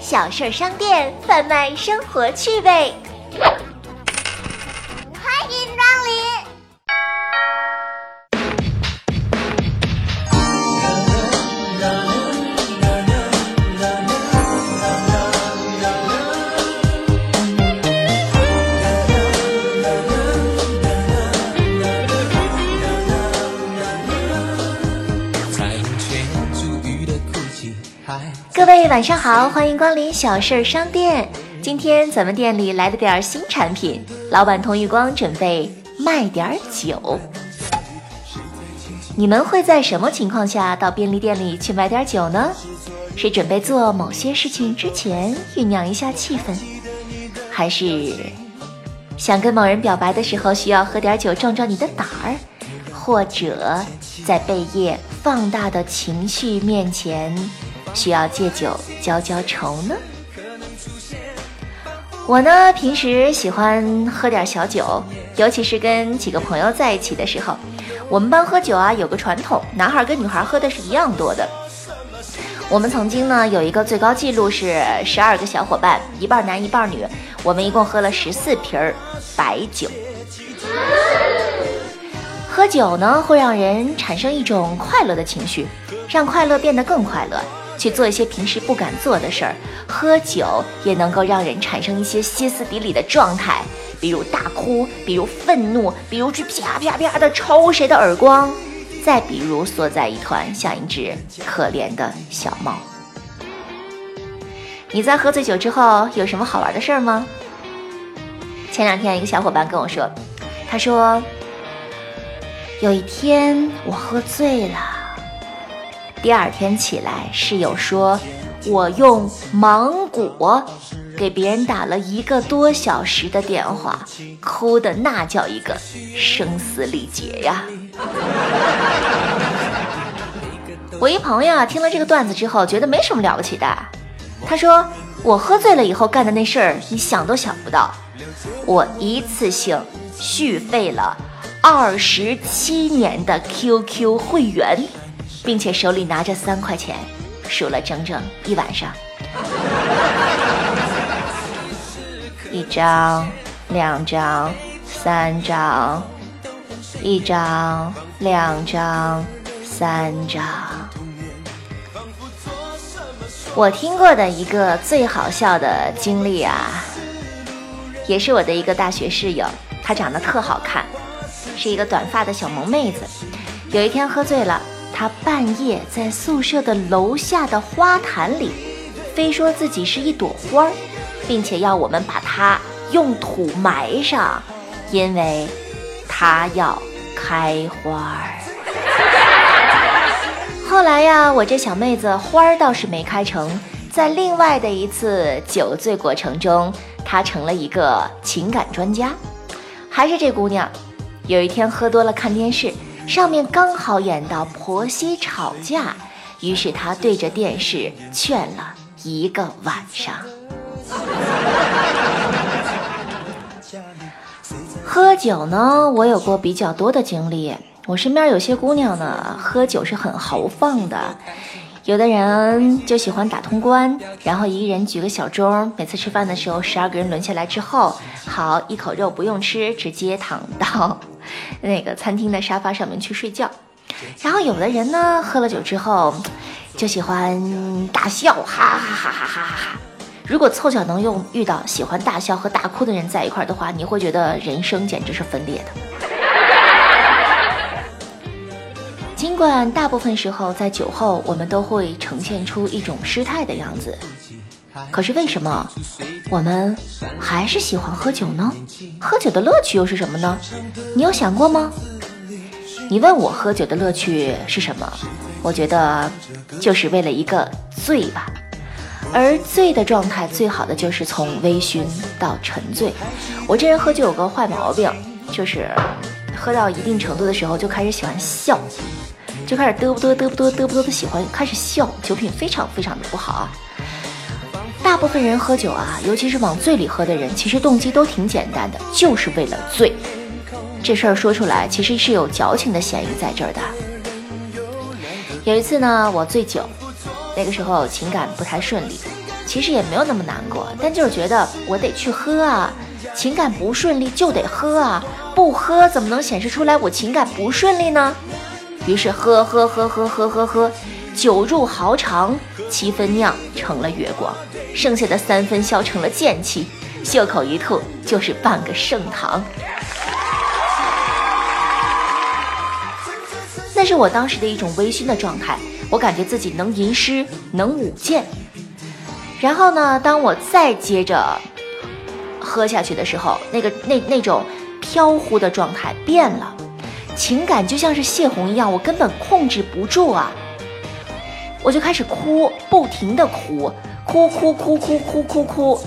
小事商店贩卖生活趣味。各位晚上好，欢迎光临小事儿商店。今天咱们店里来了点新产品，老板童玉光准备卖点酒。你们会在什么情况下到便利店里去买点酒呢？是准备做某些事情之前酝酿一下气氛，还是想跟某人表白的时候需要喝点酒壮壮你的胆儿，或者在被夜放大的情绪面前？需要借酒浇浇愁呢。我呢，平时喜欢喝点小酒，尤其是跟几个朋友在一起的时候。我们班喝酒啊，有个传统，男孩跟女孩喝的是一样多的。我们曾经呢，有一个最高记录是十二个小伙伴，一半男一半女，我们一共喝了十四瓶白酒。喝酒呢，会让人产生一种快乐的情绪，让快乐变得更快乐。去做一些平时不敢做的事儿，喝酒也能够让人产生一些歇斯底里的状态，比如大哭，比如愤怒，比如去啪啪啪的抽谁的耳光，再比如缩在一团像一只可怜的小猫。你在喝醉酒之后有什么好玩的事儿吗？前两天一个小伙伴跟我说，他说有一天我喝醉了。第二天起来，室友说：“我用芒果给别人打了一个多小时的电话，哭的那叫一个声嘶力竭呀！” 我一朋友啊，听了这个段子之后，觉得没什么了不起的。他说：“我喝醉了以后干的那事儿，你想都想不到。我一次性续费了二十七年的 QQ 会员。”并且手里拿着三块钱，数了整整一晚上。一张，两张，三张，一张，两张，三张。我听过的一个最好笑的经历啊，也是我的一个大学室友，她长得特好看，是一个短发的小萌妹子。有一天喝醉了。他半夜在宿舍的楼下的花坛里，非说自己是一朵花儿，并且要我们把它用土埋上，因为他要开花儿。后来呀，我这小妹子花儿倒是没开成，在另外的一次酒醉过程中，她成了一个情感专家。还是这姑娘，有一天喝多了看电视。上面刚好演到婆媳吵架，于是他对着电视劝了一个晚上。喝酒呢，我有过比较多的经历。我身边有些姑娘呢，喝酒是很豪放的。有的人就喜欢打通关，然后一个人举个小钟，每次吃饭的时候，十二个人轮下来之后，好一口肉不用吃，直接躺到。那个餐厅的沙发上面去睡觉，然后有的人呢喝了酒之后就喜欢大笑，哈哈哈哈哈哈哈！如果凑巧能用遇到喜欢大笑和大哭的人在一块儿的话，你会觉得人生简直是分裂的。尽管大部分时候在酒后我们都会呈现出一种失态的样子。可是为什么我们还是喜欢喝酒呢？喝酒的乐趣又是什么呢？你有想过吗？你问我喝酒的乐趣是什么？我觉得就是为了一个醉吧。而醉的状态最好的就是从微醺到沉醉。我这人喝酒有个坏毛病，就是喝到一定程度的时候就开始喜欢笑，就开始嘚不嘚嘚不嘚嘚不嘚的喜欢开始笑，酒品非常非常的不好啊。大部分人喝酒啊，尤其是往醉里喝的人，其实动机都挺简单的，就是为了醉。这事儿说出来，其实是有矫情的嫌疑在这儿的。有一次呢，我醉酒，那个时候情感不太顺利，其实也没有那么难过，但就是觉得我得去喝啊，情感不顺利就得喝啊，不喝怎么能显示出来我情感不顺利呢？于是喝喝喝喝喝喝喝，酒入豪肠，七分酿成了月光，剩下的三分消成了剑气，袖口一吐就是半个盛唐。那是我当时的一种微醺的状态，我感觉自己能吟诗，能舞剑。然后呢，当我再接着喝下去的时候，那个那那种飘忽的状态变了，情感就像是泄洪一样，我根本控制不住啊！我就开始哭，不停的哭，哭哭哭哭哭哭哭。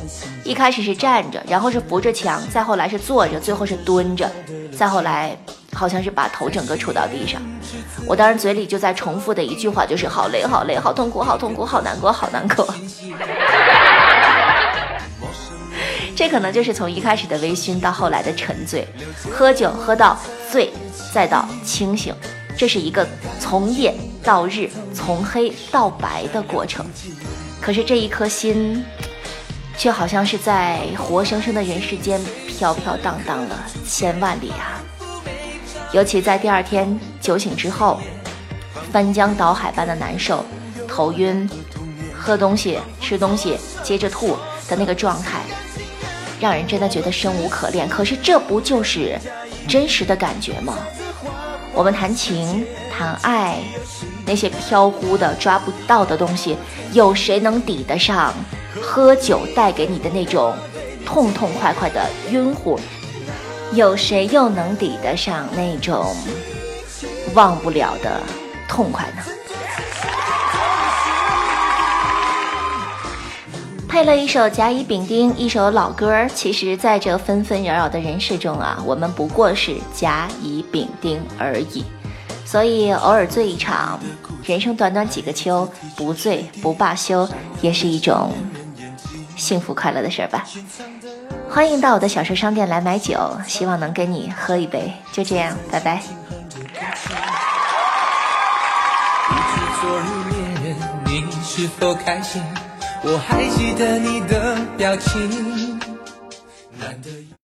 一开始是站着，然后是扶着墙，再后来是坐着，最后是蹲着，再后来好像是把头整个杵到地上。我当时嘴里就在重复的一句话就是好累好累好痛苦好痛苦好难过好难过。这可能就是从一开始的微醺到后来的沉醉，喝酒喝到醉，再到清醒，这是一个从夜到日，从黑到白的过程。可是这一颗心，却好像是在活生生的人世间飘飘荡荡了千万里啊！尤其在第二天酒醒之后，翻江倒海般的难受，头晕，喝东西吃东西接着吐的那个状态。让人真的觉得生无可恋，可是这不就是真实的感觉吗？我们谈情谈爱，那些飘忽的抓不到的东西，有谁能抵得上喝酒带给你的那种痛痛快快的晕乎？有谁又能抵得上那种忘不了的痛快呢？配了一首甲乙丙丁，一首老歌。其实，在这纷纷扰扰的人世中啊，我们不过是甲乙丙丁而已。所以，偶尔醉一场，人生短短几个秋，不醉不罢休，也是一种幸福快乐的事儿吧。欢迎到我的小说商店来买酒，希望能跟你喝一杯。就这样，拜拜。是否开心我还记得你的表情。